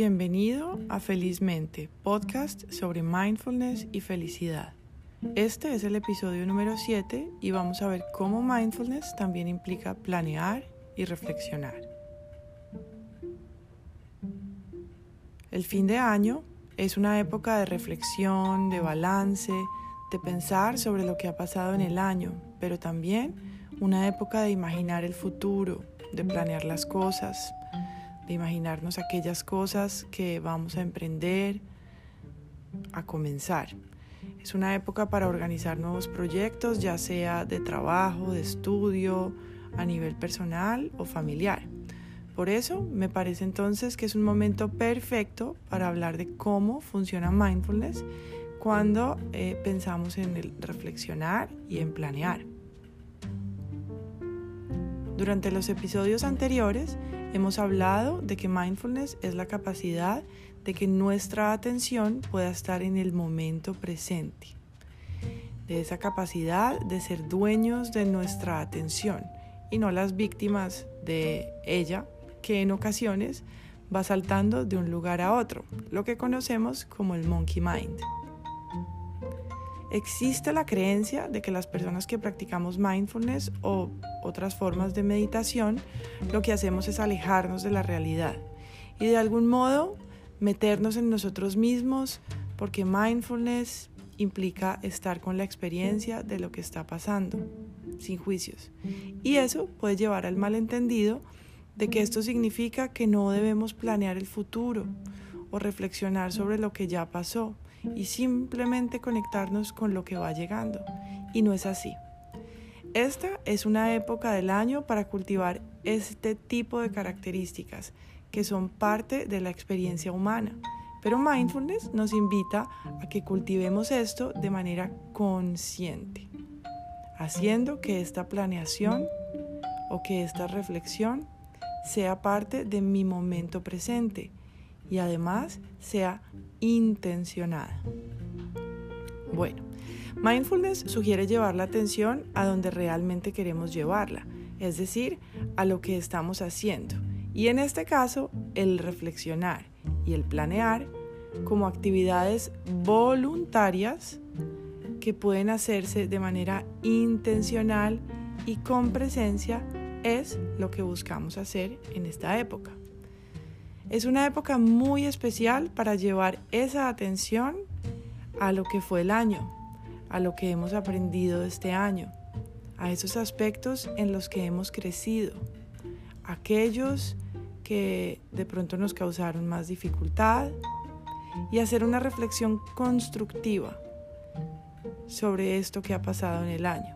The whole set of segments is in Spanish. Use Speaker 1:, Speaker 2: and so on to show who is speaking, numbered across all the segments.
Speaker 1: Bienvenido a Felizmente, podcast sobre mindfulness y felicidad. Este es el episodio número 7 y vamos a ver cómo mindfulness también implica planear y reflexionar. El fin de año es una época de reflexión, de balance, de pensar sobre lo que ha pasado en el año, pero también una época de imaginar el futuro, de planear las cosas, de imaginarnos aquellas cosas que vamos a emprender, a comenzar. Es una época para organizar nuevos proyectos, ya sea de trabajo, de estudio, a nivel personal o familiar. Por eso me parece entonces que es un momento perfecto para hablar de cómo funciona mindfulness cuando eh, pensamos en el reflexionar y en planear. Durante los episodios anteriores hemos hablado de que mindfulness es la capacidad de que nuestra atención pueda estar en el momento presente, de esa capacidad de ser dueños de nuestra atención y no las víctimas de ella, que en ocasiones va saltando de un lugar a otro, lo que conocemos como el monkey mind. Existe la creencia de que las personas que practicamos mindfulness o otras formas de meditación, lo que hacemos es alejarnos de la realidad y de algún modo meternos en nosotros mismos porque mindfulness implica estar con la experiencia de lo que está pasando, sin juicios. Y eso puede llevar al malentendido de que esto significa que no debemos planear el futuro o reflexionar sobre lo que ya pasó y simplemente conectarnos con lo que va llegando. Y no es así. Esta es una época del año para cultivar este tipo de características que son parte de la experiencia humana. Pero mindfulness nos invita a que cultivemos esto de manera consciente, haciendo que esta planeación o que esta reflexión sea parte de mi momento presente y además sea intencionada. Bueno, mindfulness sugiere llevar la atención a donde realmente queremos llevarla, es decir, a lo que estamos haciendo. Y en este caso, el reflexionar y el planear como actividades voluntarias que pueden hacerse de manera intencional y con presencia es lo que buscamos hacer en esta época. Es una época muy especial para llevar esa atención a lo que fue el año, a lo que hemos aprendido este año, a esos aspectos en los que hemos crecido, aquellos que de pronto nos causaron más dificultad y hacer una reflexión constructiva sobre esto que ha pasado en el año.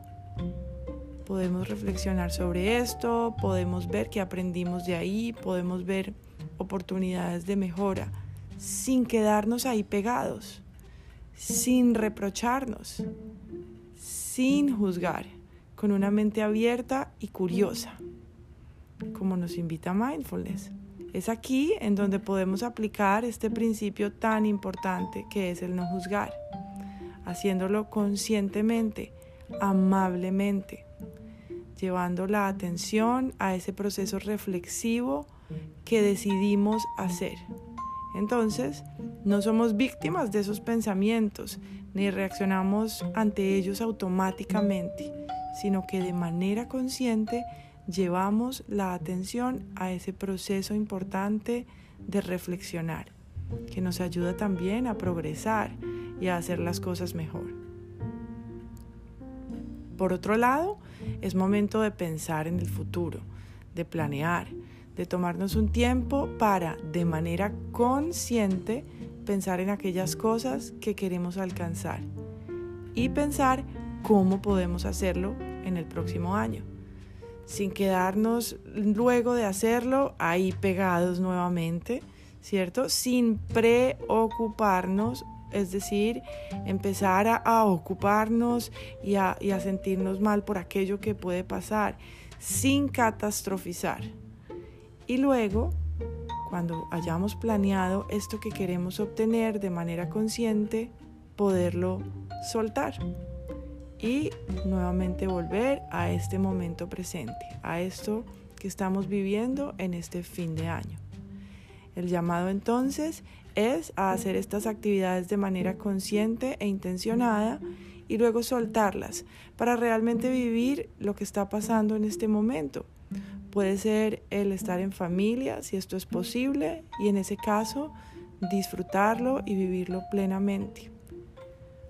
Speaker 1: Podemos reflexionar sobre esto, podemos ver qué aprendimos de ahí, podemos ver oportunidades de mejora, sin quedarnos ahí pegados, sin reprocharnos, sin juzgar, con una mente abierta y curiosa, como nos invita mindfulness. Es aquí en donde podemos aplicar este principio tan importante que es el no juzgar, haciéndolo conscientemente, amablemente, llevando la atención a ese proceso reflexivo que decidimos hacer. Entonces, no somos víctimas de esos pensamientos ni reaccionamos ante ellos automáticamente, sino que de manera consciente llevamos la atención a ese proceso importante de reflexionar, que nos ayuda también a progresar y a hacer las cosas mejor. Por otro lado, es momento de pensar en el futuro, de planear, de tomarnos un tiempo para, de manera consciente, pensar en aquellas cosas que queremos alcanzar y pensar cómo podemos hacerlo en el próximo año, sin quedarnos luego de hacerlo ahí pegados nuevamente, ¿cierto? Sin preocuparnos, es decir, empezar a, ocuparnos y a sentirnos mal por aquello que puede pasar, sin catastrofizar. Y luego, cuando hayamos planeado esto que queremos obtener de manera consciente, poderlo soltar y nuevamente volver a este momento presente, a esto que estamos viviendo en este fin de año. El llamado entonces es a hacer estas actividades de manera consciente e intencionada y luego soltarlas para realmente vivir lo que está pasando en este momento. Puede ser el estar en familia, si esto es posible, y en ese caso disfrutarlo y vivirlo plenamente.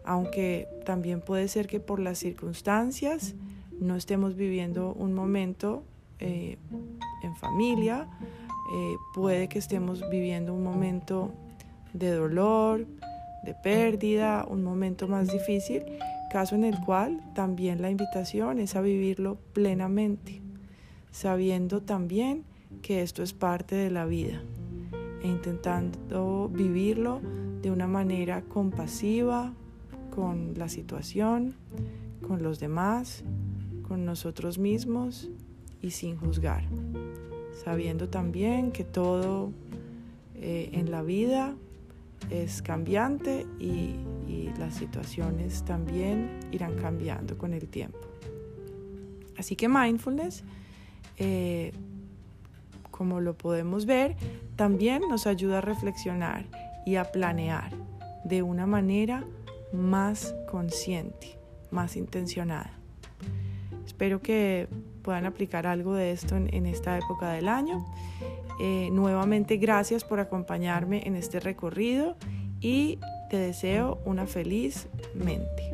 Speaker 1: Aunque también puede ser que por las circunstancias no estemos viviendo un momento eh, en familia, eh, puede que estemos viviendo un momento de dolor, de pérdida, un momento más difícil, caso en el cual también la invitación es a vivirlo plenamente, sabiendo también que esto es parte de la vida e intentando vivirlo de una manera compasiva con la situación, con los demás, con nosotros mismos y sin juzgar, sabiendo también que todo eh, en la vida es cambiante y, las situaciones también irán cambiando con el tiempo. Así que mindfulness, eh, como lo podemos ver, también nos ayuda a reflexionar y a planear de una manera más consciente, más intencionada. Espero que puedan aplicar algo de esto en, esta época del año. Eh, nuevamente gracias por acompañarme en este recorrido y te deseo una feliz mente.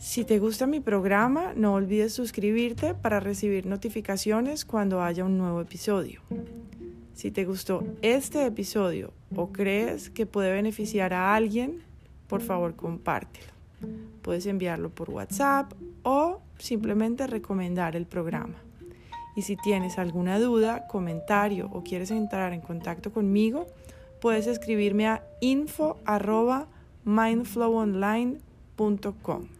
Speaker 1: Si te gusta mi programa, no olvides suscribirte para recibir notificaciones cuando haya un nuevo episodio. Si te gustó este episodio o crees que puede beneficiar a alguien, por favor compártelo. Puedes enviarlo por WhatsApp o simplemente recomendar el programa. Y si tienes alguna duda, comentario o quieres entrar en contacto conmigo, puedes escribirme a info.mindflowonline.com.